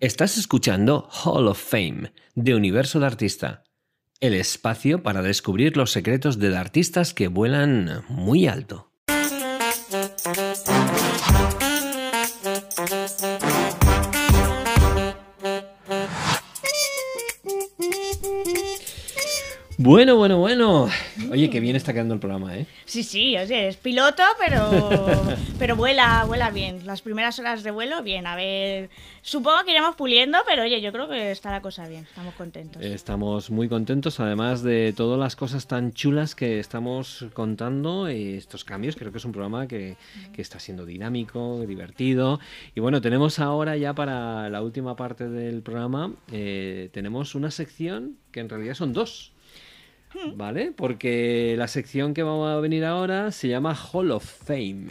Estás escuchando Hall of Fame de Universo de Artista, el espacio para descubrir los secretos de artistas que vuelan muy alto. Bueno, bueno, bueno. Oye, qué bien está quedando el programa, ¿eh? Sí, sí, oye, es piloto, pero, pero vuela, vuela bien. Las primeras horas de vuelo, bien. A ver, supongo que iremos puliendo, pero oye, yo creo que está la cosa bien. Estamos contentos. Estamos muy contentos, además de todas las cosas tan chulas que estamos contando. y Estos cambios, creo que es un programa que, que está siendo dinámico, divertido. Y bueno, tenemos ahora ya para la última parte del programa, eh, tenemos una sección que en realidad son dos. ¿Vale? Porque la sección que vamos a venir ahora se llama Hall of Fame.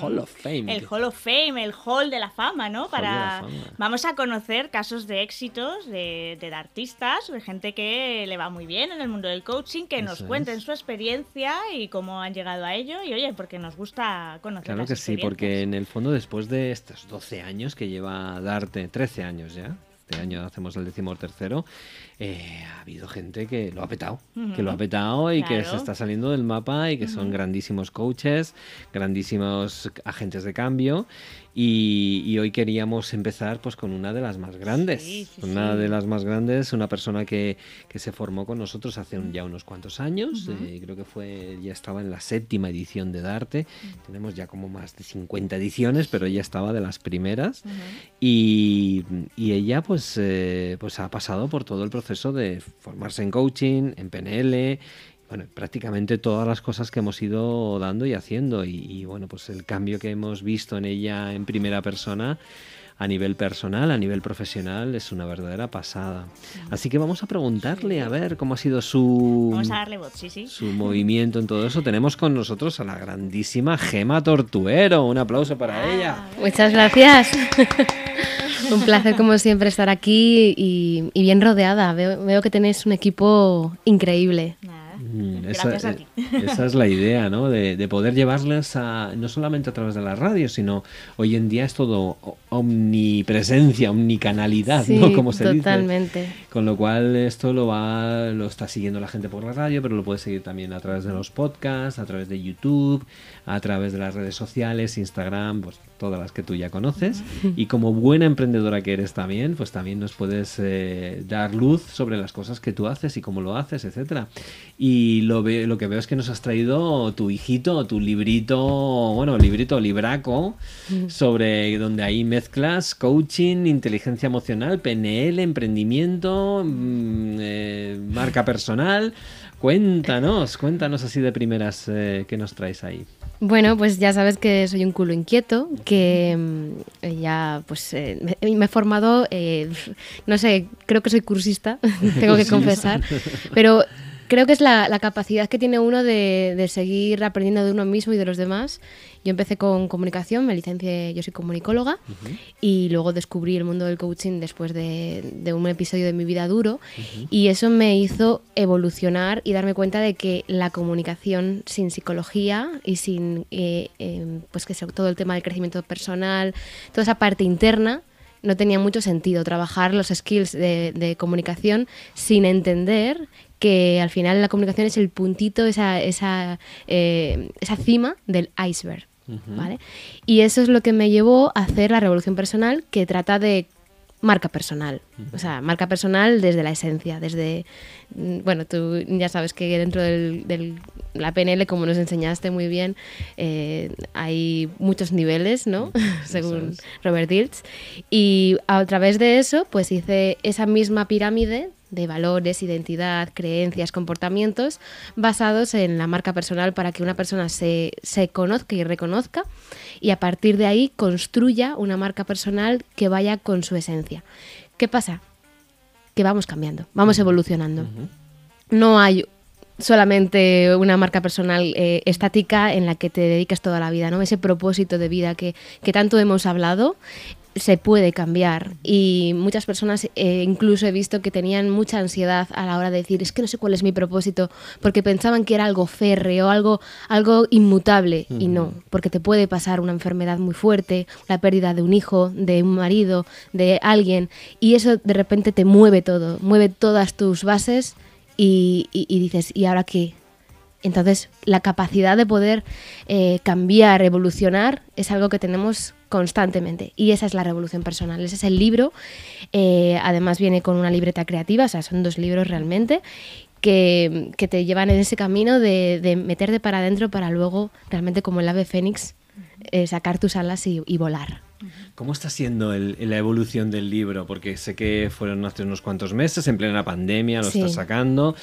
Hall of Fame. El Hall of Fame, el Hall de la Fama, ¿no? Hall Para. Vamos a conocer casos de éxitos de, de artistas, de gente que le va muy bien en el mundo del coaching, que nos es. cuenten su experiencia y cómo han llegado a ello. Y oye, porque nos gusta conocer Claro las que sí, porque en el fondo después de estos 12 años que lleva Darte, 13 años ya, este año hacemos el decimotercero, eh, ha habido gente que lo ha petado, que lo ha petado y que se está saliendo del mapa y que son grandísimos coaches, grandísimos agentes de cambio y, y hoy queríamos empezar pues con una de las más grandes, Sí, sí, una sí. de las más grandes, una persona que, que se formó con nosotros hace un- ya unos cuantos años, eh, creo que fue, ya estaba en la séptima edición de Darte, tenemos ya como más de 50 ediciones, pero ella estaba de las primeras. Y, y ella pues, eh, pues ha pasado por todo el proceso de formarse en coaching, en PNL, bueno, prácticamente todas las cosas que hemos ido dando y haciendo y, y, bueno, pues el cambio que hemos visto en ella en primera persona a nivel personal, a nivel profesional, es una verdadera pasada. Así que vamos a preguntarle a ver cómo ha sido su, Vamos a darle voz, sí, sí. su movimiento en todo eso. Tenemos con nosotros a la grandísima Gema Tortuero. Un aplauso para ella. Muchas gracias. un placer como siempre estar aquí y, y bien rodeada. Veo, veo que tenéis un equipo increíble. Nada, Mm, gracias esa, a ti. esa es la idea, ¿no? De, de poder llevarles a, no solamente a través de la radio, sino hoy en día es todo omnipresencia, omnicanalidad, Sí, ¿no? Como se dice. totalmente. Con lo cual esto lo va, lo está siguiendo la gente por la radio, pero lo puede seguir también a través de los podcasts, a través de YouTube, a través de las redes sociales, Instagram, pues todas las que tú ya conoces. Y como buena emprendedora que eres también, pues también nos puedes eh, dar luz sobre las cosas que tú haces y cómo lo haces, etcétera. Y lo, ve- lo que veo es que nos has traído tu hijito, tu librito, bueno, librito, libraco, sobre donde ahí mezclas coaching, inteligencia emocional, PNL, emprendimiento, mm, eh, marca personal. Cuéntanos, cuéntanos así de primeras eh, qué nos traes ahí. Bueno, pues ya sabes que soy un culo inquieto, que mm, ya pues eh, me, me he formado, eh, no sé, creo que soy cursista, tengo que confesar, pero creo que es la, la capacidad que tiene uno de, de seguir aprendiendo de uno mismo y de los demás. Yo empecé con comunicación, me licencié, yo soy comunicóloga y luego descubrí el mundo del coaching después de, de un episodio de mi vida duro y eso me hizo evolucionar y darme cuenta de que la comunicación sin psicología y sin eh, eh, pues que todo el tema del crecimiento personal, toda esa parte interna no tenía mucho sentido trabajar los skills de, de comunicación sin entender que al final la comunicación es el puntito, esa, esa, eh, esa cima del iceberg. ¿Vale? Y eso es lo que me llevó a hacer la revolución personal que trata de marca personal. O sea, marca personal desde la esencia, desde... mm, Bueno, tú ya sabes que dentro del, del- la PNL, como nos enseñaste muy bien, eh, hay muchos niveles, ¿no? Según es. Robert Dilts. Y a través de eso, pues hice esa misma pirámide de valores, identidad, creencias, comportamientos basados en la marca personal para que una persona se, se conozca y reconozca y a partir de ahí construya una marca personal que vaya con su esencia. ¿Qué pasa? Que vamos cambiando, vamos evolucionando. No hay solamente una marca personal eh, estática en la que te dediques toda la vida, ¿no? Ese propósito de vida que, que tanto hemos hablado se puede cambiar. Y muchas personas eh, incluso he visto que tenían mucha ansiedad a la hora de decir es que no sé cuál es mi propósito porque pensaban que era algo férreo, algo, algo inmutable. Y no, porque te puede pasar una enfermedad muy fuerte, la pérdida de un hijo, de un marido, de alguien y eso de repente te mueve todo, mueve todas tus bases y, y- y dices ¿y ahora qué? Entonces, la capacidad de poder eh, cambiar, evolucionar, es algo que tenemos constantemente. Y esa es la revolución personal. Ese es el libro. Eh, además, viene con una libreta creativa, o sea, son dos libros realmente. Que, que te llevan en ese camino de, de meterte para adentro para luego, realmente como el ave fénix, eh, sacar tus alas y, y volar. ¿Cómo está siendo el- la evolución del libro? Porque sé que fueron hace unos cuantos meses, en plena pandemia, lo Sí. estás sacando.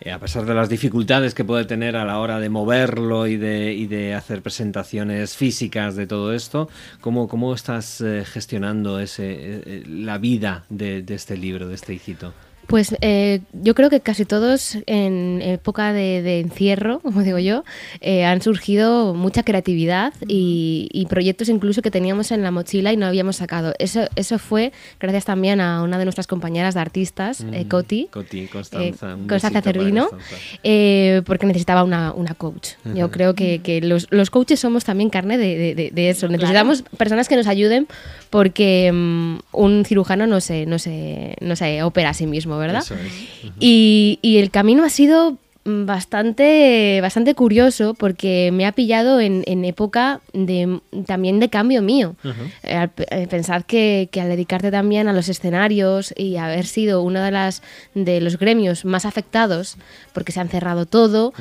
Eh, a pesar de las dificultades que puede tener a la hora de moverlo y de, y de hacer presentaciones físicas de todo esto, ¿cómo, cómo estás eh, gestionando ese, eh, la vida de, de este libro, de este hijito? Pues eh, yo creo que casi todos en época de, de encierro, como digo yo, eh, han surgido mucha creatividad y, y proyectos incluso que teníamos en la mochila y no habíamos sacado. Eso, eso fue gracias también a una de nuestras compañeras de artistas, eh, Coti. Coti, Constanza. eh, Constanza Cervino, Constanza. porque necesitaba una, una coach. Yo creo que, que los, los coaches somos también carne de, de- eso. Claro. Necesitamos personas que nos ayuden porque mm, un cirujano no se, no, se, no se opera a sí mismo, ¿verdad? Eso es. Y, y el camino ha sido mm, bastante, bastante curioso porque me ha pillado en, en época de, también de cambio mío. Eh, eh, pensad que, que al dedicarte también a los escenarios y haber sido uno de, las, de los gremios más afectados porque se han cerrado todo,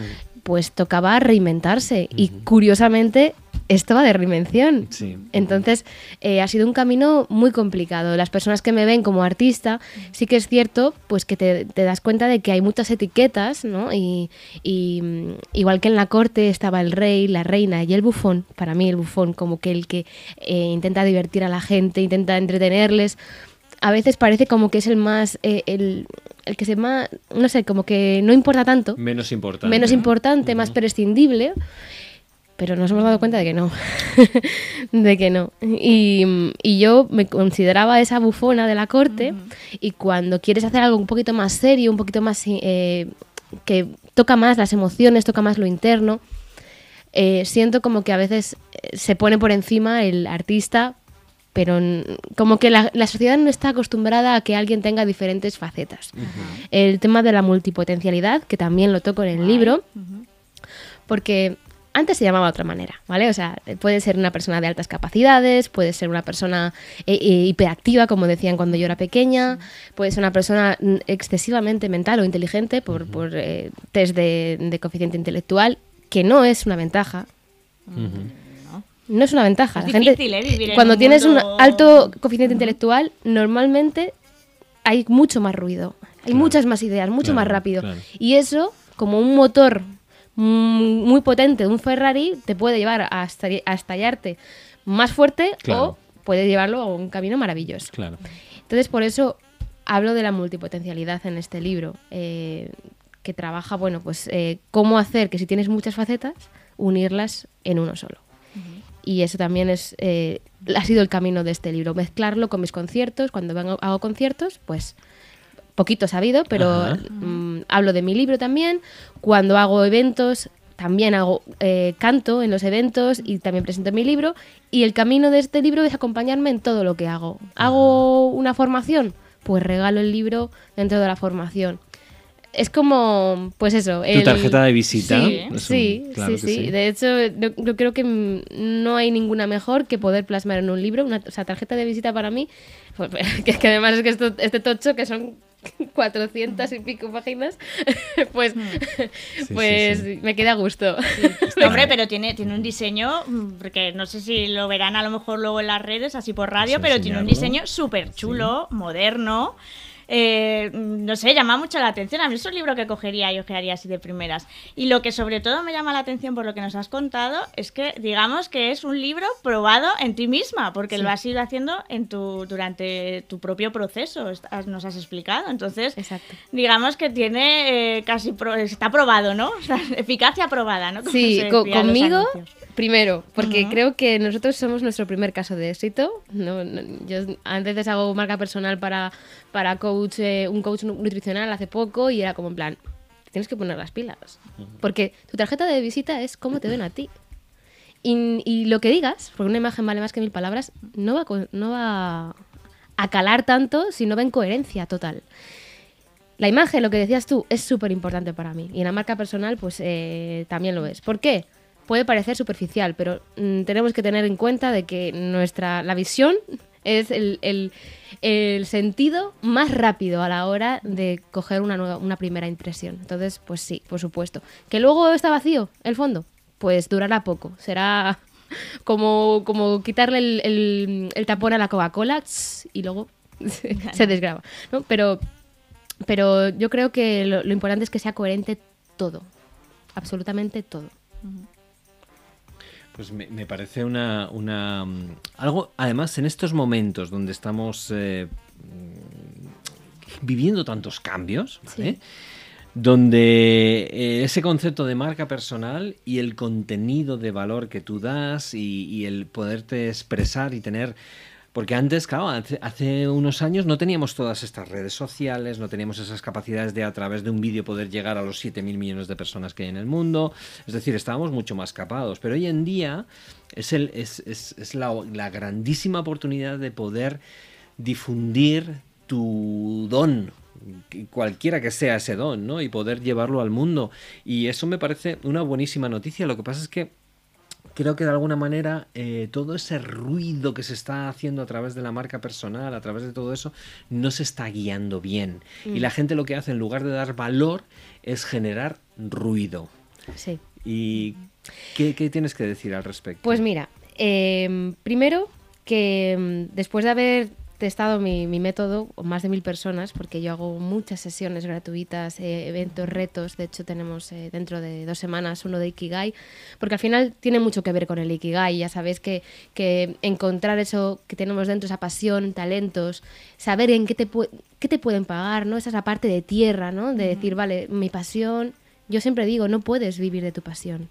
pues tocaba reinventarse. Y curiosamente, esto va de reinvención. Sí. Entonces, eh, ha sido un camino muy complicado. Las personas que me ven como artista, sí que es cierto, pues que te, te das cuenta de que hay muchas etiquetas, ¿no? Y, y, mm, igual que en la corte estaba el rey, la reina y el bufón, para mí el bufón como que el que eh, intenta divertir a la gente, intenta entretenerles, a veces parece como que es el más, eh, el, el que se más, no sé, como que no importa tanto Menos importante. menos importante, más prescindible, pero nos hemos dado cuenta de que no, de que no. Y, y yo me consideraba esa bufona de la corte y cuando quieres hacer algo un poquito más serio, un poquito más eh, que toca más las emociones, toca más lo interno, eh, siento como que a veces eh, se pone por encima el artista, pero como que la, la sociedad no está acostumbrada a que alguien tenga diferentes facetas. El tema de la multipotencialidad, que también lo toco en el libro, porque antes se llamaba de otra manera, ¿vale? O sea, puede ser una persona de altas capacidades, puede ser una persona eh, eh, hiperactiva, como decían cuando yo era pequeña, puede ser una persona mm, excesivamente mental o inteligente por, por eh, test de, de coeficiente intelectual, que no es una ventaja. No es una ventaja. Es La gente- difícil, ¿eh? Vivir en cuando un tienes mundo- un alto coeficiente intelectual, normalmente hay mucho más ruido, hay Claro. muchas más ideas, mucho Claro, más rápido. claro. Y eso, como un motor muy potente de un Ferrari, te puede llevar a, estallarte más fuerte Claro. o puede llevarlo a un camino maravilloso. Claro. Entonces, por eso hablo de la multipotencialidad en este libro, eh, que trabaja, bueno, pues eh, cómo hacer que si tienes muchas facetas, unirlas en uno solo. Y eso también es eh, ha sido el camino de este libro, mezclarlo con mis conciertos. Cuando vengo- hago conciertos, pues poquito sabido, pero mm, hablo de mi libro también. Cuando hago eventos, también hago eh, canto en los eventos y también presento mi libro. Y el camino de este libro es acompañarme en todo lo que hago. ¿Hago una formación? Pues regalo el libro dentro de la formación. Es como, pues eso. Tu tarjeta de visita. Sí, un- sí, claro sí. De hecho, yo, yo creo que mm, no hay ninguna mejor que poder plasmar en un libro. Una, o sea, tarjeta de visita para mí, pues, que, que además es que esto, este tocho, que son 400 y pico páginas, pues, pues sí, me queda a gusto. Hombre, pero tiene, tiene un diseño, mm, porque no sé si lo verán a lo mejor luego en las redes, así por radio, pero tiene un diseño súper chulo, moderno. Eh, no sé, llama mucho la atención. A mí es un libro que cogería y ojearía así de primeras. Y lo que sobre todo me llama la atención por lo que nos has contado es que digamos que es un libro probado en ti misma, porque lo has ido haciendo en tu, durante tu propio proceso, nos has explicado. Entonces, Exacto. digamos que tiene eh, casi, pro- está probado, ¿no? O sea, eficacia probada, ¿no? Como Sí, conmigo, primero, porque creo que nosotros somos nuestro primer caso de éxito. No, no, yo a veces hago marca personal para, para coach, eh, un coach nu- nutricional hace poco y era como en plan, tienes que poner las pilas. Porque tu tarjeta de visita es cómo te ven a ti. Y, y lo que digas, porque una imagen vale más que mil palabras, no va, a no va a calar tanto si no ven coherencia total. La imagen, lo que decías tú, es súper importante para mí. Y en la marca personal, pues eh, también lo es. ¿Por qué? Puede parecer superficial, pero mm, tenemos que tener en cuenta de que nuestra, la visión es el, el- el sentido más rápido a la hora de coger una, nueva, una primera impresión. Entonces, pues sí, por supuesto. ¿Que luego está vacío el fondo? Pues durará poco. Será como, como quitarle el, el- el tapón a la Coca-Cola y luego se, se desgraba. ¿no? Pero pero yo creo que lo, lo importante es que sea coherente todo. Absolutamente todo. Pues me, me parece una, una, mm, algo, además en estos momentos donde estamos eh, mm, viviendo tantos cambios, ¿vale? Sí. donde eh, ese concepto de marca personal y el contenido de valor que tú das y, y el poderte expresar y tener... Porque antes, claro, hace, unos años no teníamos todas estas redes sociales, no teníamos esas capacidades de a través de un vídeo poder llegar a los 7.000 millones de personas que hay en el mundo. Es decir, estábamos mucho más capados. Pero hoy en día es, la, la grandísima oportunidad de poder difundir tu don, cualquiera que sea ese don, ¿no? Y poder llevarlo al mundo. Y eso me parece una buenísima noticia. Lo que pasa es que creo que de alguna manera eh, todo ese ruido que se está haciendo a través de la marca personal, a través de todo eso, no se está guiando bien. Y la gente lo que hace en lugar de dar valor es generar ruido. Sí. ¿Y qué, qué tienes que decir al respecto? Pues mira, eh, primero que mm, después de haber testado mi, mi método más de mil personas, porque yo hago muchas sesiones gratuitas, eh, eventos, retos, de hecho tenemos eh, dentro de dos semanas uno de Ikigai, porque al final tiene mucho que ver con el Ikigai, ya sabéis que, que encontrar eso que tenemos dentro, esa pasión, talentos, saber en qué te, qué te pueden pagar, ¿no? Esa es la parte de tierra, ¿no? De decir, vale, mi pasión, yo siempre digo, no puedes vivir de tu pasión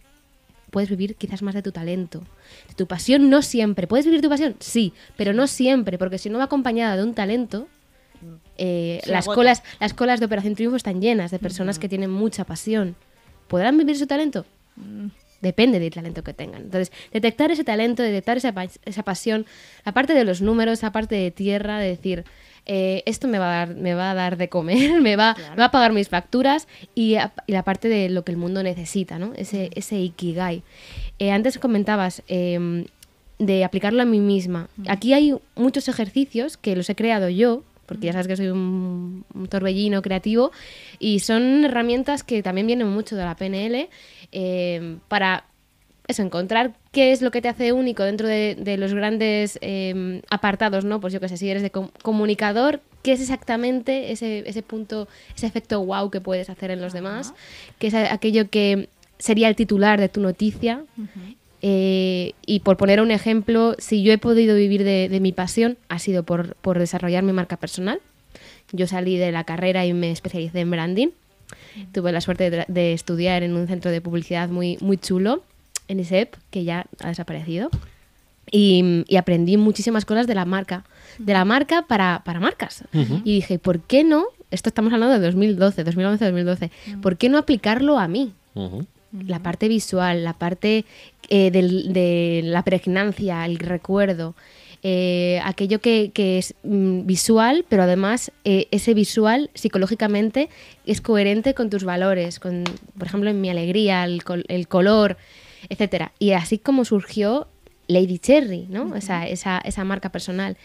puedes vivir quizás más de tu talento. De tu pasión no siempre. ¿Puedes vivir tu pasión? Sí, pero no siempre, porque si no va acompañada de un talento, eh, las, agota. colas, las colas de Operación Triunfo están llenas de personas que tienen mucha pasión. ¿Podrán vivir su talento? Depende del talento que tengan. Entonces, detectar ese talento, detectar esa, esa pasión, la parte de los números, la parte de tierra, de decir, eh, esto me va, a dar, me va a dar de comer, me va, me va a pagar mis facturas y, a- y la parte de lo que el mundo necesita, ¿no? Ese, ese ikigai. Eh, antes comentabas em, de aplicarlo a mí misma. Aquí hay muchos ejercicios que los he creado yo, porque ya sabes que soy un, un torbellino creativo, y son herramientas que también vienen mucho de la PNL eh, para eso, encontrar qué es lo que te hace único dentro de, de los grandes eh, apartados, ¿no? Pues yo qué sé, si eres de com- comunicador, ¿qué es exactamente ese, ese punto, ese efecto wow que puedes hacer en los demás? ¿Qué es aquello que sería el titular de tu noticia? Eh, y por poner un ejemplo, si yo he podido vivir de, de mi pasión, ha sido por, por desarrollar mi marca personal. Yo salí de la carrera y me especialicé en branding. Tuve la suerte de, de estudiar en un centro de publicidad muy, muy chulo, en ISEP, que ya ha desaparecido. Y, y aprendí muchísimas cosas de la marca, de la marca para, para marcas. Y dije, ¿por qué no? Esto estamos hablando de 2012, 2011, 2012. ¿Por qué no aplicarlo a mí? La parte visual, la parte eh, del- de la pregnancia, el recuerdo, eh, aquello que, que es mm, visual, pero además eh, ese visual psicológicamente es coherente con tus valores, con, por ejemplo, en mi alegría, el, col- el color, etcétera. Y así como surgió Lady Cherry, ¿no? esa, esa, esa marca personal.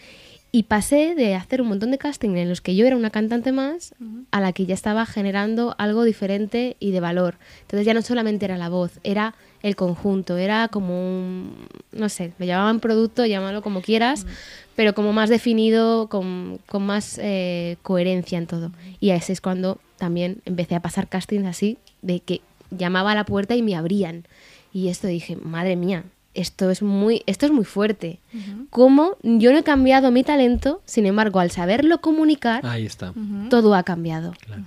Y pasé de hacer un montón de casting en los que yo era una cantante más a la que ya estaba generando algo diferente y de valor. Entonces ya no solamente era la voz, era el conjunto, era como un, no sé, lo llamaban producto, llámalo como quieras, pero como más definido, con, con más eh, coherencia en todo. Y ese es cuando también empecé a pasar castings así, de que llamaba a la puerta y me abrían. Y esto dije, madre mía, esto es muy, esto es muy fuerte. Como yo no he cambiado mi talento, sin embargo, al saberlo comunicar, Ahí está. todo ha cambiado. Claro.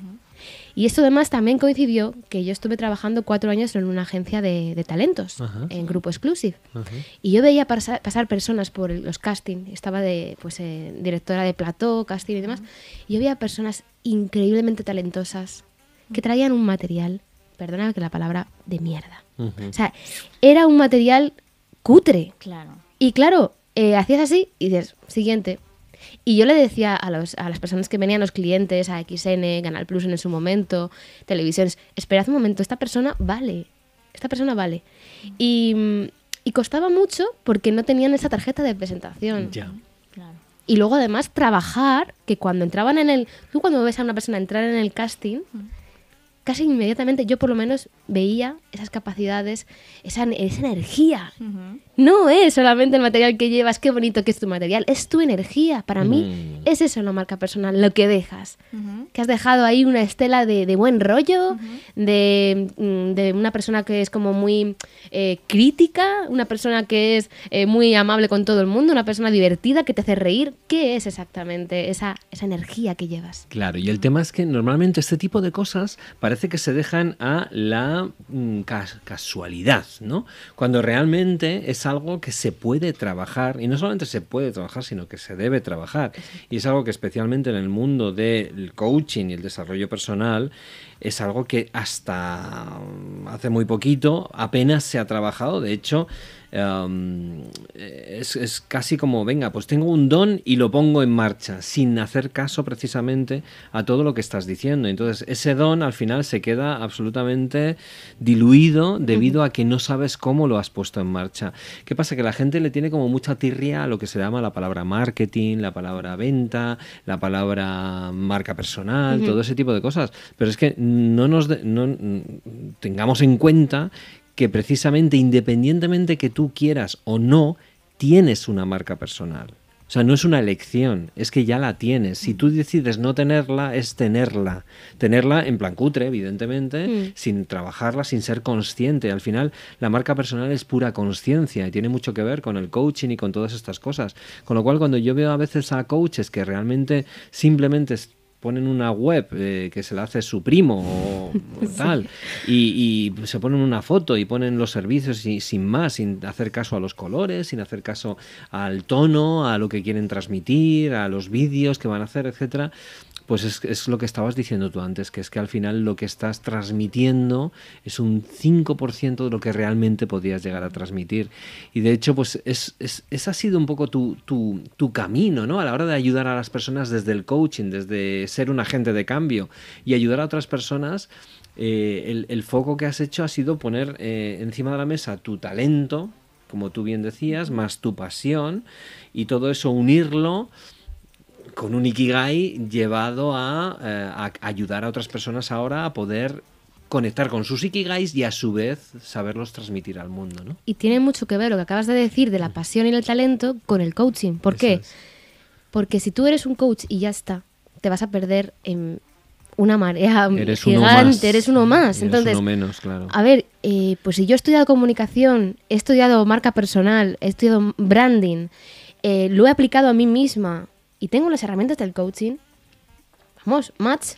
Y esto además también coincidió que yo estuve trabajando cuatro años en una agencia de, de talentos, Ajá. en Grupo Exclusive. Ajá. Y yo veía pasar, pasar personas por los casting, estaba de pues eh, directora de plató, casting y demás, y yo veía personas increíblemente talentosas que traían un material, perdona que la palabra, de mierda. O sea, era un material cutre. Claro. Y claro, eh, hacías así y dices, siguiente. Y yo le decía a, los, a las personas que venían, los clientes, a XN, Canal Plus en su momento, televisiones, esperad un momento, esta persona vale, esta persona vale. Y, mm, y costaba mucho porque no tenían esa tarjeta de presentación. Ya. Claro. Y luego además trabajar, que cuando entraban en el... Tú cuando ves a una persona entrar en el casting, casi inmediatamente yo por lo menos veía esas capacidades, esa, esa energía. No es solamente el material que llevas, qué bonito que es tu material, es tu energía. Para mí Mm. es eso la marca personal, lo que dejas. Que has dejado ahí una estela de, de buen rollo, de, mm, de una persona que es como muy eh, crítica, una persona que es eh, muy amable con todo el mundo, una persona divertida que te hace reír. ¿Qué es exactamente esa, esa energía que llevas? Claro, y el tema es que normalmente este tipo de cosas parece que se dejan a la mm, cas- casualidad, ¿no? Cuando realmente es algo que se puede trabajar, y no solamente se puede trabajar, sino que se debe trabajar. Y es algo que especialmente en el mundo del coaching y el desarrollo personal es algo que hasta mm, hace muy poquito apenas se ha trabajado. De hecho, em, es, es casi como, venga, pues tengo un don y lo pongo en marcha, sin hacer caso precisamente a todo lo que estás diciendo. Entonces, ese don al final se queda absolutamente diluido debido a que no sabes cómo lo has puesto en marcha. ¿Qué pasa? Que la gente le tiene como mucha tirria a lo que se llama la palabra marketing, la palabra venta, la palabra marca personal, todo ese tipo de cosas. Pero es que no nos de- no, mm, tengamos en cuenta que precisamente independientemente que tú quieras o no, tienes una marca personal. O sea, no es una elección, es que ya la tienes. Si tú decides no tenerla, es tenerla. Tenerla en plan cutre, evidentemente, Mm. sin trabajarla, sin ser consciente. Al final, la marca personal es pura conciencia y tiene mucho que ver con el coaching y con todas estas cosas. Con lo cual, cuando yo veo a veces a coaches que realmente simplemente ponen una web eh, que se la hace su primo o, o tal y, y se ponen una foto y ponen los servicios y, sin más, sin hacer caso a los colores, sin hacer caso al tono, a lo que quieren transmitir, a los vídeos que van a hacer, etcétera. Pues es, es lo que estabas diciendo tú antes, que es que al final lo que estás transmitiendo es un 5% de lo que realmente podías llegar a transmitir. Y de hecho, pues es, es- ese ha sido un poco tu, tu- camino, ¿no? A la hora de ayudar a las personas desde el coaching, desde ser un agente de cambio y ayudar a otras personas. eh, el, el foco que has hecho ha sido poner eh, encima de la mesa tu talento, como tú bien decías, más tu pasión y todo eso unirlo con un Ikigai llevado a, eh, a ayudar a otras personas ahora a poder conectar con sus Ikigais y a su vez saberlos transmitir al mundo, ¿no? Y tiene mucho que ver lo que acabas de decir de la pasión y el talento con el coaching. ¿Por Eso qué? es. Porque si tú eres un coach y ya está, te vas a perder en una marea Eres uno gigante, más. eres uno más. Eres Entonces, uno menos, claro. a ver, eh, pues si yo he estudiado comunicación, he estudiado marca personal, he estudiado branding, eh, lo he aplicado a mí misma y tengo las herramientas del coaching, vamos, match.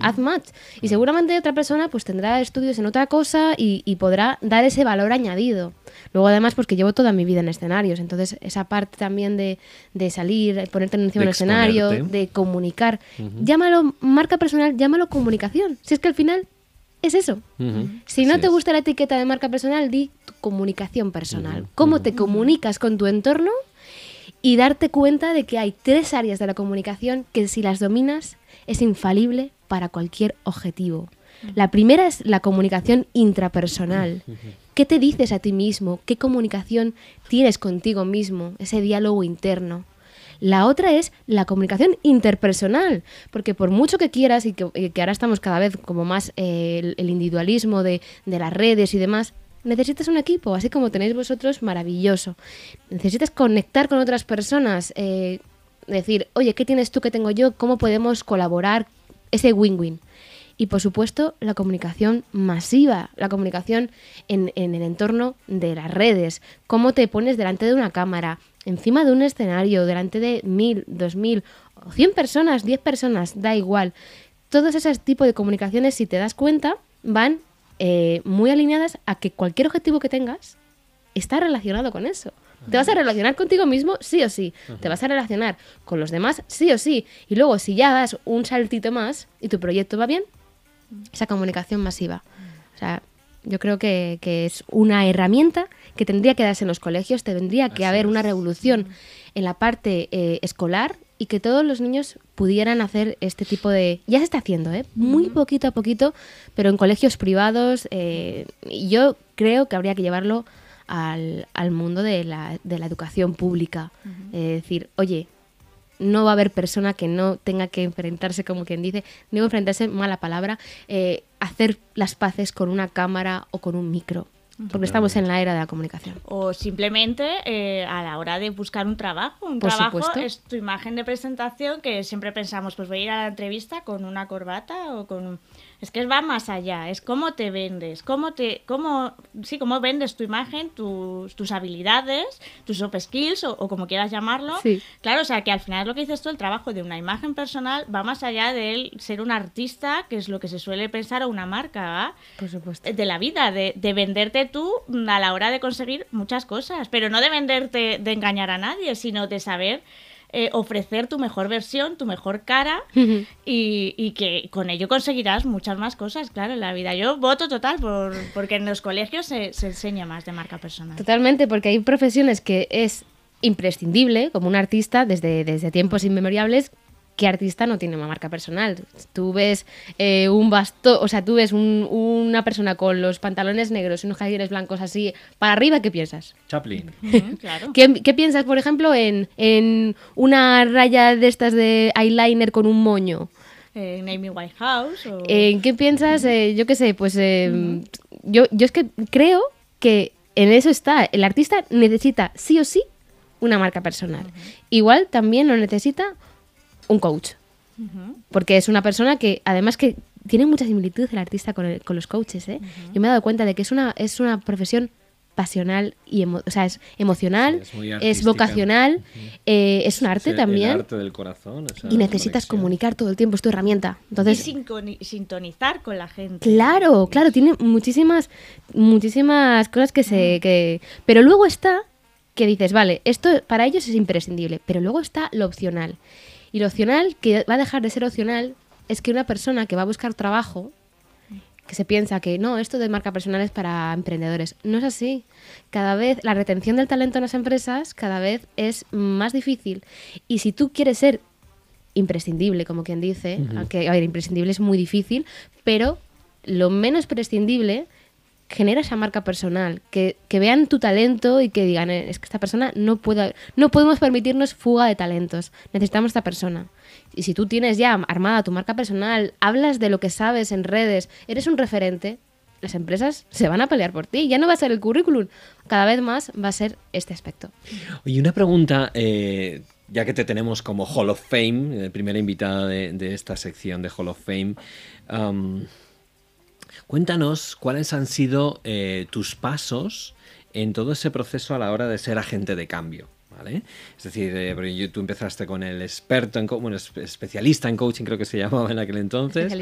Haz match. Y seguramente otra persona pues tendrá estudios en otra cosa y, y podrá dar ese valor añadido. Luego además pues que llevo toda mi vida en escenarios, entonces esa parte también de, de salir, ponerte encima De del escenario, de comunicar. Llámalo marca personal, llámalo comunicación. Si es que al final es eso. Ujú. Si no te es. gusta la etiqueta de marca personal, di tu comunicación personal. Cómo te comunicas con tu entorno y darte cuenta de que hay tres áreas de la comunicación que si las dominas es infalible para cualquier objetivo. La primera es la comunicación intrapersonal. ¿Qué te dices a ti mismo? ¿Qué comunicación tienes contigo mismo? Ese diálogo interno. La otra es la comunicación interpersonal, porque por mucho que quieras y que, ahora estamos cada vez como más eh, el, individualismo de, las redes y demás, necesitas un equipo, así como tenéis vosotros, maravilloso. Necesitas conectar con otras personas, eh, decir, oye, ¿qué tienes tú que tengo yo? ¿Cómo podemos colaborar? Ese win-win. Y por supuesto, la comunicación masiva, la comunicación en, en, el entorno de las redes. Cómo te pones delante de una cámara, encima de un escenario, delante de mil, dos mil, cien personas, diez personas, da igual. Todos esos tipos de comunicaciones, si te das cuenta, van eh, muy alineadas a que cualquier objetivo que tengas está relacionado con eso. Te vas a relacionar contigo mismo sí o sí. Te vas a relacionar con los demás sí o sí. Y luego si ya das un saltito más y tu proyecto va bien, esa comunicación masiva. O sea, yo creo que, es una herramienta que tendría que darse en los colegios, tendría que haber una revolución en la parte eh, escolar y que todos los niños pudieran hacer este tipo de... Ya se está haciendo, ¿eh? Muy poquito a poquito, pero en colegios privados. Eh, yo creo que habría que llevarlo al, mundo de la, de la educación pública. Es decir, oye, no va a haber persona que no tenga que enfrentarse, como quien dice, no enfrentarse, mala palabra, eh, hacer las paces con una cámara o con un micro. Porque estamos en la era de la comunicación. O simplemente eh, a la hora de buscar un trabajo. Un trabajo es tu imagen de presentación que siempre pensamos, pues voy a ir a la entrevista con una corbata o con un es que va más allá, es cómo te vendes, cómo te, cómo, sí, cómo vendes tu imagen, tus, tus habilidades, tus soft skills o, como quieras llamarlo. Claro, o sea que al final lo que dices tú, el trabajo de una imagen personal va más allá de ser un artista, que es lo que se suele pensar a una marca, Por supuesto. De la vida, de, de venderte tú a la hora de conseguir muchas cosas, pero no de venderte, de engañar a nadie, sino de saber eh, ofrecer tu mejor versión, tu mejor cara y, que con ello conseguirás muchas más cosas, claro, en la vida. Yo voto total por, porque en los colegios se, se enseña más de marca personal. Totalmente, porque hay profesiones que es imprescindible, como un artista, desde, desde tiempos inmemoriales, ¿qué artista no tiene una marca personal? Tú ves eh, un bastón, o sea, tú ves una persona con los pantalones negros y unos jardines blancos así para arriba, ¿qué piensas? Chaplin. ¿Qué, piensas, por ejemplo, en, una raya de estas de eyeliner con un moño? En Amy Whitehouse. ¿En qué piensas? Eh, yo qué sé, pues eh, yo, yo es que creo que en eso está. El artista necesita sí o sí una marca personal. Igual también lo necesita un coach. Porque es una persona que, además que tiene mucha similitud el artista con, los coaches. ¿eh? Yo me he dado cuenta de que es una, es una profesión pasional y o sea, es emocional, es, vocacional, eh, es un arte también. El arte del corazón. y necesitas comunicar todo el tiempo, es tu herramienta. Entonces, y sintonizar con la gente. Claro, claro, tiene muchísimas, muchísimas cosas que se... Que, pero luego está que dices, vale, esto para ellos es imprescindible, pero luego está lo opcional. Y lo opcional, que va a dejar de ser opcional, es que una persona que va a buscar trabajo, que se piensa que no, esto de marca personal es para emprendedores. No es así. Cada vez la retención del talento en las empresas cada vez es más difícil. Y si tú quieres ser imprescindible, como quien dice, aunque a ver, imprescindible es muy difícil, pero lo menos prescindible genera esa marca personal, que, vean tu talento y que digan, eh, es que esta persona no puede, no podemos permitirnos fuga de talentos, necesitamos esta persona. Y si tú tienes ya armada tu marca personal, hablas de lo que sabes en redes, eres un referente, las empresas se van a pelear por ti. Ya no va a ser el currículum, cada vez más va a ser este aspecto. Oye, una pregunta, eh, ya que te tenemos como Hall of Fame, eh, primera invitada de, esta sección de Hall of Fame. Cuéntanos cuáles han sido eh, tus pasos en todo ese proceso a la hora de ser agente de cambio. Es decir, eh, tú empezaste con el experto en bueno, especialista en coaching, creo que se llamaba en aquel entonces.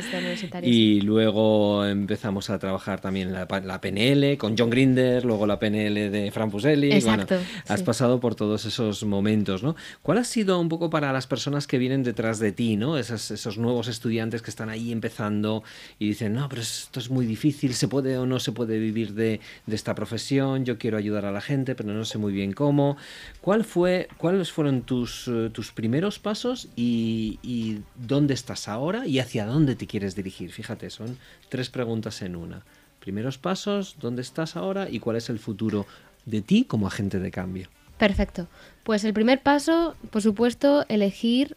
Y luego empezamos a trabajar también la, la, PNL con John Grinder, luego la PNL de Fran Fuselli. Exacto, bueno, has pasado por todos esos momentos, ¿no? ¿Cuál ha sido un poco para las personas que vienen detrás de ti, ¿no? Esos, esos nuevos estudiantes que están ahí empezando y dicen, no, pero esto es muy difícil, ¿se puede o no se puede vivir de, de esta profesión? Yo quiero ayudar a la gente, pero no sé muy bien cómo. ¿Cuál fue, ¿cuáles fueron tus, eh, tus primeros pasos y, dónde estás ahora y hacia dónde te quieres dirigir? Fíjate, son tres preguntas en una. Primeros pasos, dónde estás ahora y cuál es el futuro de ti como agente de cambio. Perfecto. Pues el primer paso, por supuesto, elegir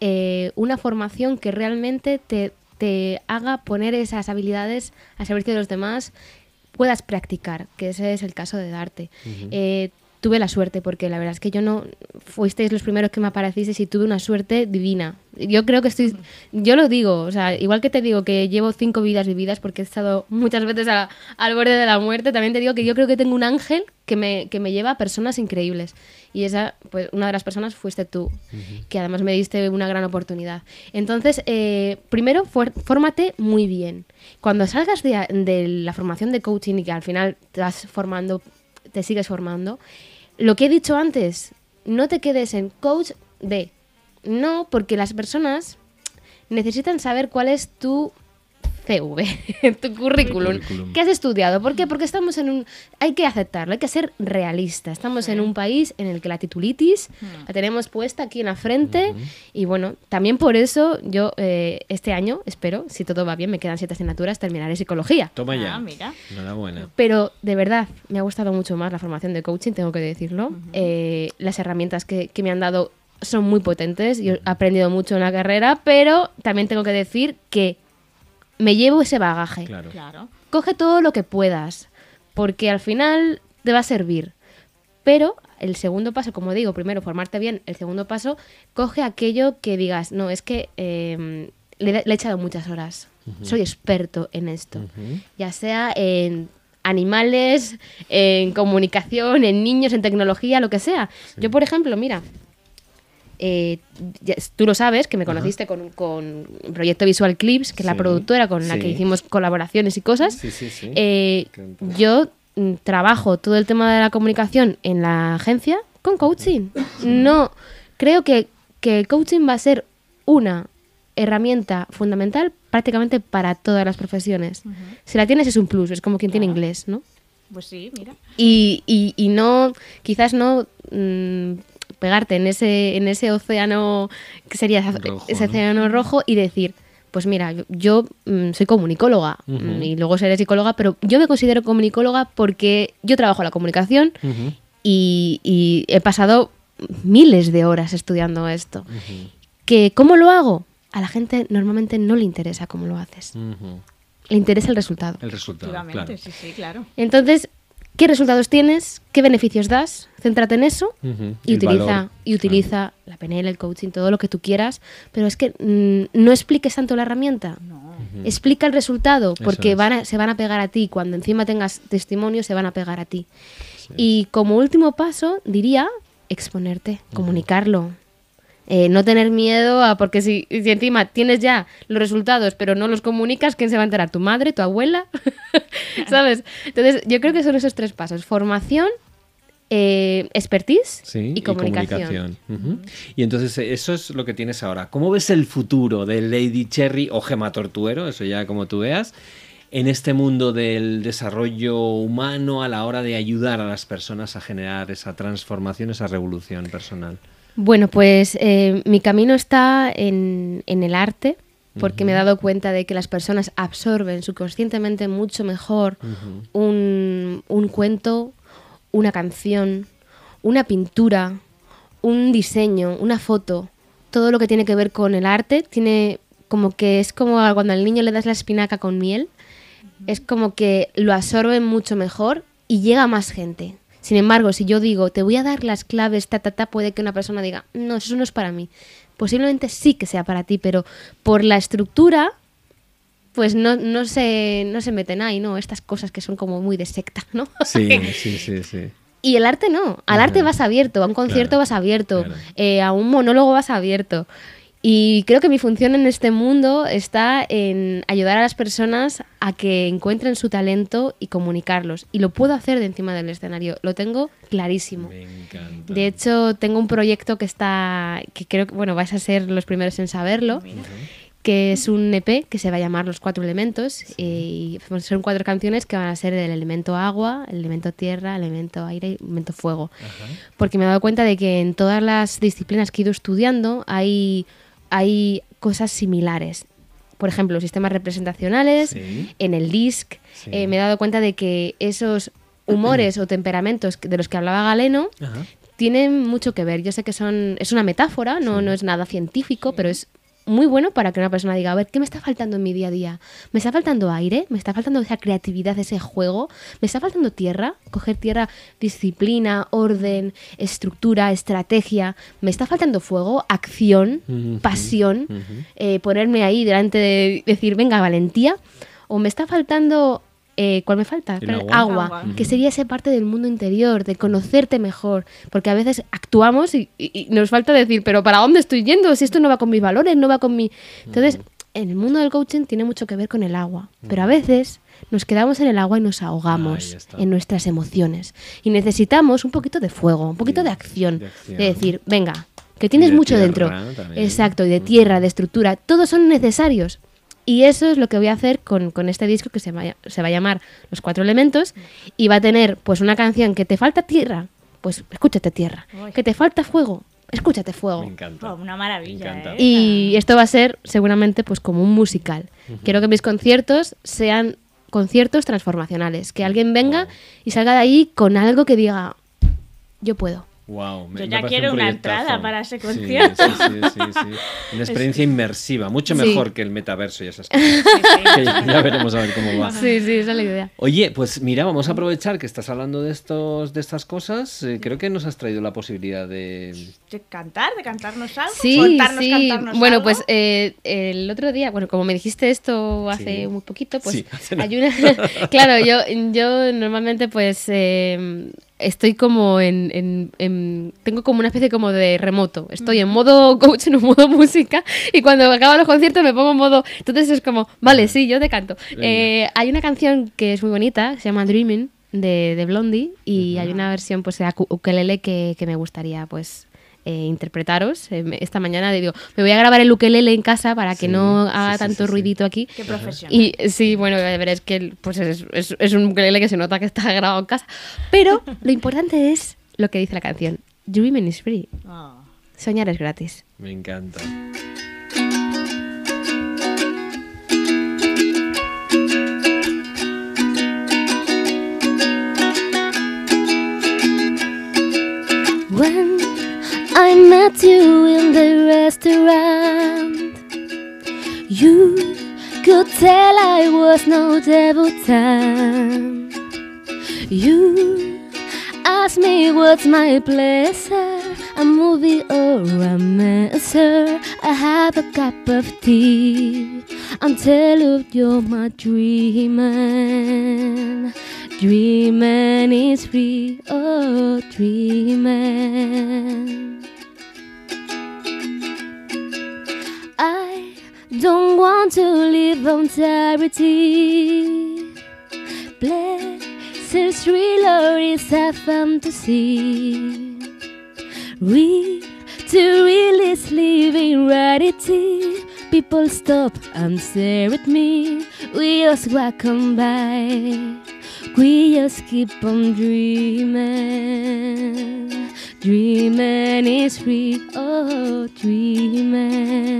eh, una formación que realmente te, te haga poner esas habilidades al servicio de los demás, puedas practicar, que ese es el caso de darte. Eh, tuve la suerte, porque la verdad es que yo no fuisteis los primeros que me aparecisteis y tuve una suerte divina. Yo creo que estoy, yo lo digo, o sea, igual que te digo que llevo cinco vidas vividas porque he estado muchas veces a- al borde de la muerte, también te digo que yo creo que tengo un ángel que me, que me lleva a personas increíbles. Y esa, pues una de las personas fuiste tú, que además me diste una gran oportunidad. Entonces, eh, primero, fórmate muy bien. Cuando salgas de, de la formación de coaching y que al final te vas formando, te sigues formando, lo que he dicho antes, no te quedes en coach de. No, porque las personas necesitan saber cuál es tu CV, tu currículum. currículum. ¿Qué has estudiado? ¿Por qué? Porque estamos en un... Hay que aceptarlo, hay que ser realista. Estamos en un país en el que la titulitis la tenemos puesta aquí en la frente y bueno, también por eso yo eh, este año, espero, si todo va bien, me quedan siete asignaturas, terminaré psicología. Toma ya. Ah, mira. Enhorabuena. Pero de verdad, me ha gustado mucho más la formación de coaching, tengo que decirlo. Eh, las herramientas que, que me han dado son muy potentes. Yo he aprendido mucho en la carrera, pero también tengo que decir que me llevo ese bagaje. Claro. Claro. Coge todo lo que puedas, porque al final te va a servir. Pero el segundo paso, como digo, primero formarte bien, el segundo paso, coge aquello que digas, no, es que eh, le, le he echado muchas horas, soy experto en esto, ya sea en animales, en comunicación, en niños, en tecnología, lo que sea. Yo, por ejemplo, mira, eh, ya- tú lo sabes, que me conociste con, con Proyecto Visual Clips, que es la productora con la que hicimos colaboraciones y cosas. Sí, sí, sí. Eh, yo mm, trabajo todo el tema de la comunicación en la agencia con coaching. No, creo que, que el coaching va a ser una herramienta fundamental prácticamente para todas las profesiones. Si la tienes es un plus, es como quien tiene inglés, ¿no? Pues sí, mira. Y, y, y no, quizás no mm, pegarte en ese, en ese océano que sería Rojo, ese ¿no? océano rojo y decir, pues mira, yo, yo, mm, soy comunicóloga mm, y luego seré psicóloga, pero yo me considero comunicóloga porque yo trabajo la comunicación y, y he pasado miles de horas estudiando esto. ¿Que ¿Cómo lo hago? A la gente normalmente no le interesa cómo lo haces, le interesa el resultado. El resultado, Efectivamente, claro. sí, sí, claro. Entonces, ¿qué resultados tienes? ¿Qué beneficios das? Céntrate en eso y utiliza, y utiliza la PNL, el coaching, todo lo que tú quieras, pero es que mm, no expliques tanto la herramienta. No. Explica el resultado, porque es. van a- se van a pegar a ti. Cuando encima tengas testimonio, se van a pegar a ti. Y como último paso, diría exponerte, comunicarlo. Eh, no tener miedo a, porque si, si encima tienes ya los resultados, pero no los comunicas, ¿quién se va a enterar? ¿Tu madre? ¿Tu abuela? ¿Sabes? Entonces, yo creo que son esos tres pasos. Formación, eh, expertise Sí, y comunicación. Y entonces eh, eso es lo que tienes ahora. ¿Cómo ves el futuro de Lady Cherry o Gema Tortuero? Eso ya como tú veas. En este mundo del desarrollo humano a la hora de ayudar a las personas a generar esa transformación, esa revolución personal. Bueno, pues eh, mi camino está en, en el arte, porque me he dado cuenta de que las personas absorben subconscientemente mucho mejor un, un cuento, una canción, una pintura, un diseño, una foto, todo lo que tiene que ver con el arte, tiene como que es como cuando al niño le das la espinaca con miel, es como que lo absorben mucho mejor y llega más gente. Sin embargo, si yo digo, te voy a dar las claves, ta, ta, ta, puede que una persona diga, no, eso no es para mí. Posiblemente sí que sea para ti, pero por la estructura, pues no, no, se, no se meten ahí, ¿no? Estas cosas que son como muy de secta, ¿no? Sí, sí, sí, sí. Y el arte no. Al arte vas abierto, a un concierto Claro, vas abierto, claro. eh, a un monólogo vas abierto. Y creo que mi función en este mundo está en ayudar a las personas a que encuentren su talento y comunicarlos. Y lo puedo hacer de encima del escenario. Lo tengo clarísimo. Me encanta. De hecho, tengo un proyecto que está, que creo que, bueno, vais a ser los primeros en saberlo, que es un EP que se va a llamar Los Cuatro Elementos. Y son cuatro canciones que van a ser del elemento agua, el elemento tierra, el elemento aire y el elemento fuego. Porque me he dado cuenta de que en todas las disciplinas que he ido estudiando hay, hay cosas similares. Por ejemplo, sistemas representacionales, Sí. en el DISC, Sí. eh, me he dado cuenta de que esos humores o temperamentos de los que hablaba Galeno Ajá. tienen mucho que ver. Yo sé que son es una metáfora, no, no es nada científico, pero es muy bueno para que una persona diga, a ver, ¿qué me está faltando en mi día a día? ¿Me está faltando aire? ¿Me está faltando esa creatividad, ese juego? ¿Me está faltando tierra? Coger tierra, disciplina, orden, estructura, estrategia. ¿Me está faltando fuego, acción, pasión? eh, ponerme ahí delante de decir, venga, valentía. ¿O me está faltando... eh, ¿Cuál me falta? El agua. agua, Agua. que sería esa parte del mundo interior, de conocerte mejor, porque a veces actuamos y, y- y nos falta decir, pero ¿para dónde estoy yendo? Si esto no va con mis valores, no va con mi... Entonces, en el mundo del coaching tiene mucho que ver con el agua, pero a veces nos quedamos en el agua y nos ahogamos en nuestras emociones y necesitamos un poquito de fuego, un poquito de acción, de acción. de decir, venga, que tienes de mucho dentro. tierra también. Exacto, y de tierra, de estructura, todos son necesarios. Y eso es lo que voy a hacer con, con este disco que se va, a- se va a llamar Los Cuatro Elementos y va a tener pues una canción que te falta tierra, pues escúchate tierra. Uy. Que te falta fuego, escúchate fuego. Me encanta. Oh, una maravilla. Me encanta. ¿eh? Y esto va a ser seguramente pues como un musical. Quiero que mis conciertos sean conciertos transformacionales, que alguien venga y salga de ahí con algo que diga, yo puedo. Wow, me- Yo ya quiero un una entrada para ese concierto. Sí, sí, sí, sí. Una experiencia inmersiva, mucho Sí. mejor que el metaverso y esas cosas. Sí, sí. Que ya ya veremos a ver cómo va. Sí, sí, esa es la idea. Oye, pues mira, vamos a aprovechar que estás hablando de estos, de estas cosas. Eh, creo que nos has traído la posibilidad de. ¿De cantar? ¿De cantarnos algo? Sí, ¿Contarnos, sí. cantarnos Bueno, algo? pues eh, el otro día, bueno, como me dijiste esto hace Sí. muy poquito, pues Sí, hace nada. hay una... claro, yo, yo normalmente pues eh, estoy como en, en- en- Tengo como una especie como de remoto. Estoy en modo coach, en modo música, y cuando acaban los conciertos me pongo en modo... Entonces es como, vale, sí, yo te canto. Eh, hay una canción que es muy bonita, se llama Dreaming, de, de Blondie, y hay una versión pues de ukelele que, que me gustaría pues eh, interpretaros. Eh, esta mañana digo, me voy a grabar el ukelele en casa para que Sí, no haga sí, tanto sí, sí. ruidito aquí. Qué profesional. Y sí, bueno, ya veréis que pues es, es- es un ukelele que se nota que está grabado en casa. Pero lo importante es lo que dice la canción. Dreaming is free. Oh. Soñar es gratis. Me encanta. When I met you in the restaurant, you could tell I was no debutante. You asked me what's my pleasure, a movie or a message. I have a cup of tea until you're my dreamer. Dreaming is free, oh dreaming. I don't want to live on charity. Pleasure thriller is a fantasy. We to release living reality. People stop and stare at me. We just on by. We just keep on dreaming. Dreaming is free, oh, dreaming.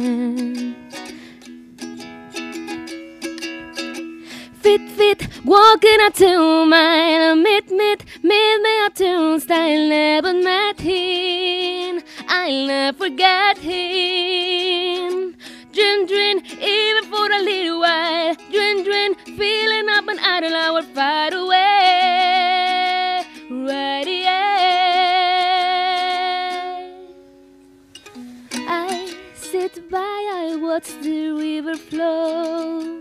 Fit, fit, walking a two mile, meet, meet, meet me a two style, never met him. I'll never forget him. Dream, dream, even for a little while. Dream, dream, feeling up and out of our far away. Right, yeah. I sit by, I watch the river flow.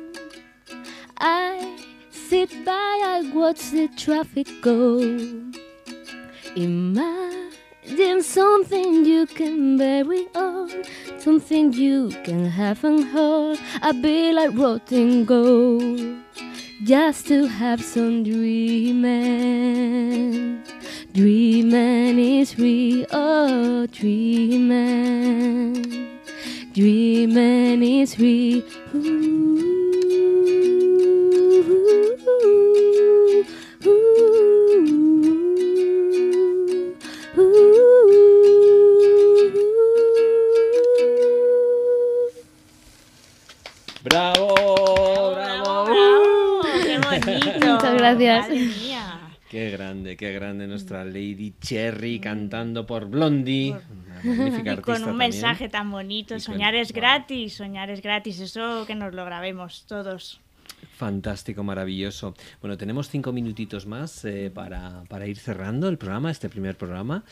I sit by, I watch the traffic go. Imagine something you can bury on, something you can have and hold. I'd be like rotten gold, just to have some dreaming. Dreaming is real, oh, dreaming. Dreaming is real. Nuestra Lady Cherry cantando por Blondie. Una magnífica Y con un también. mensaje tan bonito, Y con- soñar es gratis, soñar es gratis, eso que nos lo grabemos todos. Fantástico, maravilloso. Bueno, tenemos cinco minutitos más eh, para, para ir cerrando el programa, este primer programa.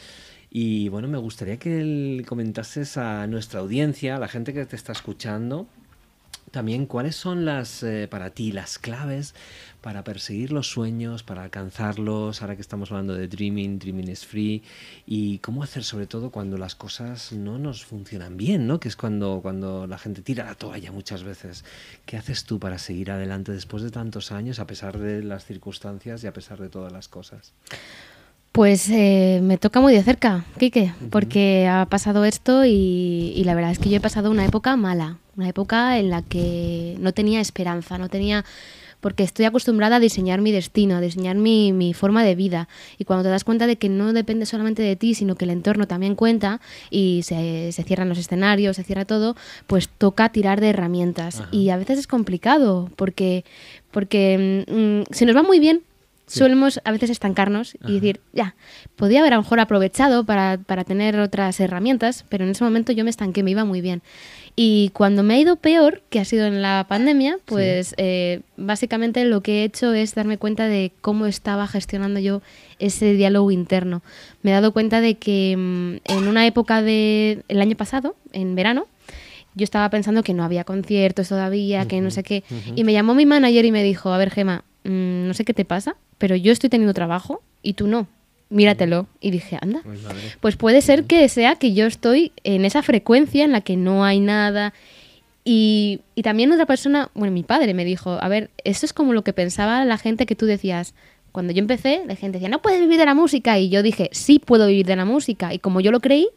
Y bueno, me gustaría que comentases a nuestra audiencia, a la gente que te está escuchando, también cuáles son las eh, para ti las claves para perseguir los sueños, para alcanzarlos, ahora que estamos hablando de dreaming, dreaming is free, y cómo hacer sobre todo cuando las cosas no nos funcionan bien, ¿no? Que es cuando, cuando la gente tira la toalla muchas veces. ¿Qué haces tú para seguir adelante después de tantos años, a pesar de las circunstancias y a pesar de todas las cosas? Pues eh, me toca muy de cerca, Quique, porque ha pasado esto y, y la verdad es que yo he pasado una época mala, una época en la que no tenía esperanza, no tenía... Porque estoy acostumbrada a diseñar mi destino, a diseñar mi, mi forma de vida. Y cuando te das cuenta de que no depende solamente de ti, sino que el entorno también cuenta y se, se cierran los escenarios, se cierra todo, pues toca tirar de herramientas. Ajá. Y a veces es complicado porque, porque mm, si nos va muy bien, solemos a veces estancarnos y decir, ya, podía haber a lo mejor aprovechado para, para tener otras herramientas, pero en ese momento yo me estanqué, me iba muy bien. Y cuando me ha ido peor, que ha sido en la pandemia, pues eh, básicamente lo que he hecho es darme cuenta de cómo estaba gestionando yo ese diálogo interno. Me he dado cuenta de que mm, en una época del año pasado, en verano, yo estaba pensando que no había conciertos todavía, que no sé qué. Y me llamó mi manager y me dijo, a ver, Gema, mm, no sé qué te pasa, pero yo estoy teniendo trabajo y tú no. Míratelo. Y dije, anda. Pues. Pues puede ser que sea que yo estoy en esa frecuencia en la que no hay nada. Y, y también otra persona, bueno, mi padre me dijo, a ver, eso es como lo que pensaba la gente que tú decías. Cuando yo empecé, la gente decía, no puedes vivir de la música. Y yo dije, sí puedo vivir de la música. Y como yo lo creí,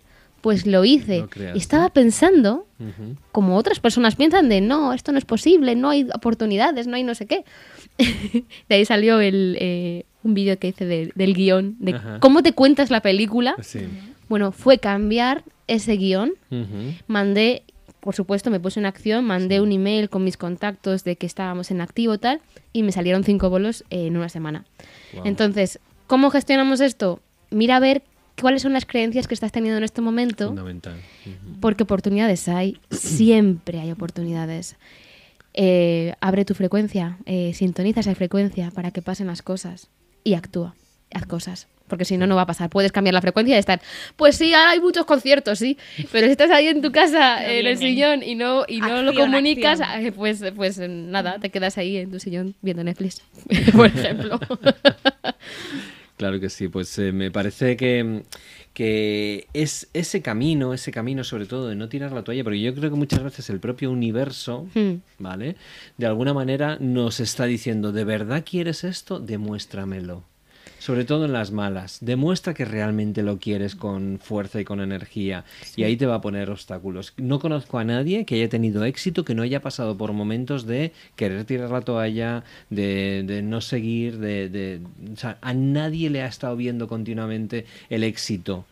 pues lo hice. Lo y estaba pensando, como otras personas piensan, de no, esto no es posible, no hay oportunidades, no hay no sé qué. de ahí salió el, eh, un vídeo que hice de- del guion, de Ajá. cómo te cuentas la película. Sí. Bueno, fue cambiar ese guion. Mandé, por supuesto, me puse en acción, mandé un email con mis contactos de que estábamos en activo tal, y me salieron cinco bolos en una semana. Entonces, ¿cómo gestionamos esto? Mira a ver cuáles son las creencias que estás teniendo en este momento, Fundamental. Porque oportunidades hay, siempre hay oportunidades. Eh, abre tu frecuencia, eh, sintoniza esa frecuencia para que pasen las cosas y actúa, haz cosas. Porque si no, no va a pasar. Puedes cambiar la frecuencia y estar, pues sí, ahora hay muchos conciertos, sí. Pero si estás ahí en tu casa, No en el sillón, y no, y no lo comunicas, acción. eh, pues, pues eh, nada, te quedas ahí en tu sillón viendo Netflix, por ejemplo. Claro que sí, pues eh, me parece que, que es ese camino, ese camino sobre todo de no tirar la toalla, porque yo creo que muchas veces el propio universo, Hmm. ¿vale? De alguna manera nos está diciendo, ¿de verdad quieres esto? Demuéstramelo. Sobre todo en las malas. Demuestra que realmente lo quieres con fuerza y con energía. Y ahí te va a poner obstáculos. No conozco a nadie que haya tenido éxito, que no haya pasado por momentos de querer tirar la toalla, de, de no seguir, de, de- o sea, a nadie le ha estado viendo continuamente el éxito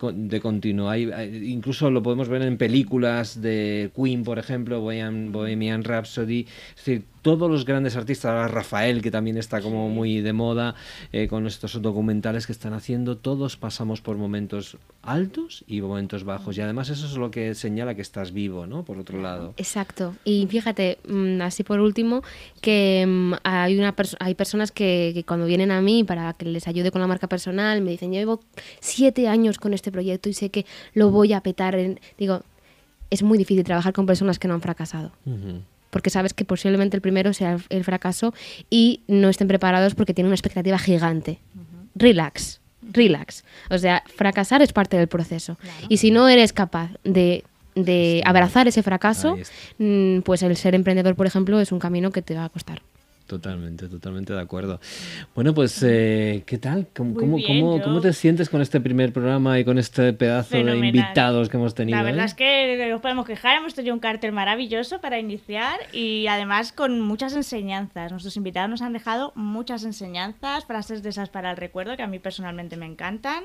con- de continuo. Hay, incluso lo podemos ver en películas de Queen, por ejemplo, Bohemian, Bohemian Rhapsody. Es decir, todos los grandes artistas, ahora Rafael, que también está como muy de moda eh, con estos documentales que están haciendo, todos pasamos por momentos altos y momentos bajos. Y además eso es lo que señala que estás vivo, ¿no? Por otro lado. Exacto. Y fíjate, mm, así por último, que mm, hay, una perso- hay personas que, que cuando vienen a mí para que les ayude con la marca personal, me dicen, yo llevo siete años con este proyecto y sé que lo voy a petar. En... Digo, es muy difícil trabajar con personas que no han fracasado. Porque sabes que posiblemente el primero sea el- el fracaso y no estén preparados porque tienen una expectativa gigante. Relax, relax. O sea, fracasar es parte del proceso. Y si no eres capaz de, de abrazar ese fracaso, mm, pues el ser emprendedor, por ejemplo, es un camino que te va a costar. Totalmente, totalmente de acuerdo. Bueno, pues, eh, ¿qué tal? ¿Cómo, cómo, bien, cómo- yo- cómo te sientes con este primer programa y con este pedazo Fenomenal. de invitados que hemos tenido? La verdad eh? es que no nos podemos quejar, hemos tenido un cartel maravilloso para iniciar y además con muchas enseñanzas. Nuestros invitados nos han dejado muchas enseñanzas, frases de esas para el recuerdo que a mí personalmente me encantan.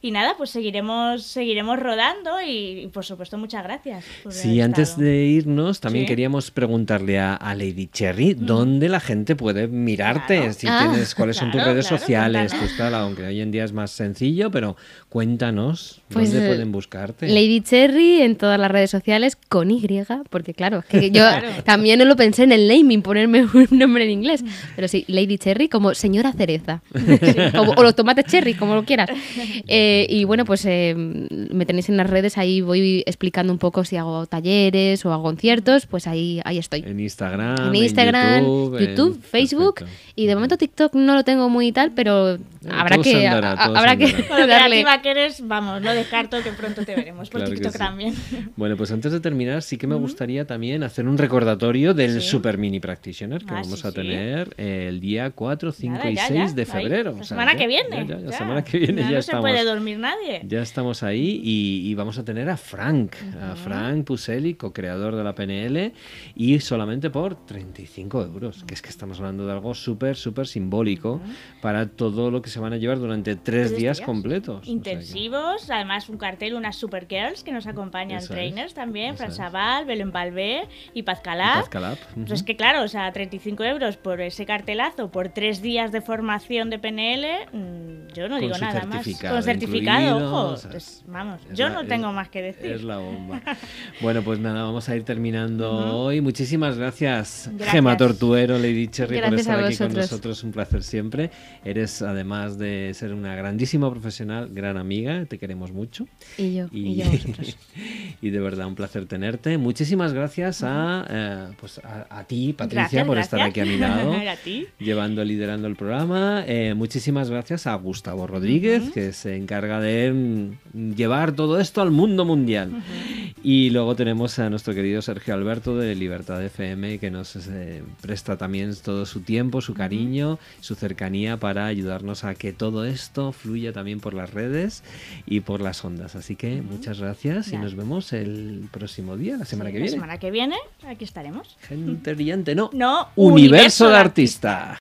Y nada, pues seguiremos, seguiremos rodando y, y, por supuesto muchas gracias. Sí, antes de irnos, también Sí. queríamos preguntarle a, a Lady Cherry dónde la gente puede mirarte, Claro. si Ah, tienes, cuáles son tus redes claro, sociales, cuéntanos. pues claro, aunque hoy en día es más sencillo, pero cuéntanos Pues, dónde eh, pueden buscarte. Lady Cherry en todas las redes sociales con Y, porque claro, que yo Claro. también no lo pensé en el naming, ponerme un nombre en inglés. Pero sí, Lady Cherry como señora cereza. Como- o los tomates cherry, como lo quieras. Eh, y bueno, pues eh, me tenéis en las redes, ahí voy explicando un poco si hago talleres o hago conciertos, pues ahí, ahí estoy. En Instagram, En Instagram, YouTube, YouTube, en- Facebook Perfecto. y de momento TikTok no lo tengo muy tal, pero habrá todo se que, andará, a- habrá que darle. que eres, vamos, no descarto que pronto te veremos por Claro TikTok sí. también. Bueno, pues antes de terminar, sí que me gustaría también hacer un recordatorio del Sí. Super Mini Practitioner que Ah, vamos sí, a tener eh, el día 4, 5 Nada, y ya, 6 ya, de ahí, febrero. La O sea, semana ya- que viene. ya- ya, la semana que viene Ya ya, no estamos. se puede dormir nadie. Ya estamos ahí y, y vamos a tener a Frank, a Frank Puseli, co-creador de la PNL, y solamente por 35 euros, que es que estamos hablando de algo súper, súper simbólico para todo lo que se van a llevar durante tres, Tres días, días. completos. O sea que- Intensivos, además un cartel, unas Supergirls que nos acompañan, Eso es, trainers también, eso Fran es. Sabal, Belén Balbé y Paz y Calab. Paz Calab, Pues ujú. es que claro, o sea, 35 euros por ese cartelazo, por tres días de formación de PNL, mm, yo no Con digo nada más. Con certificado, incluido, ojo. o sea, vamos, yo la- no es- tengo más que decir. Es la bomba. bueno, pues nada, vamos a ir terminando hoy. Muchísimas gracias, Gracias. Gema Tortuero, Lady Cherry, por Gracias estar a aquí con nosotros. Un placer siempre. Eres, además de ser una grandísima profesional, gran amiga. Te queremos mucho. Y yo, y, Y, yo vosotros. y de verdad, un placer tenerte. Muchísimas gracias a, eh, pues a, a ti, Patricia, Gracias, por estar aquí a mi lado. A ti. Llevando, liderando el programa. Eh, muchísimas gracias a Gustavo Rodríguez, que se encarga de mm, llevar todo esto al mundo mundial. Y luego tenemos a nuestro querido Sergio Alberto de Libertad FM, que nos eh, presta también todo su tiempo, su cariño, su cercanía para ayudarnos a que todo esto fluya también por las redes y por las ondas. Así que muchas gracias y nos vemos el próximo día, la semana Sí, que La viene. semana que viene, aquí estaremos. Gente brillante, no. No, Universo de artista.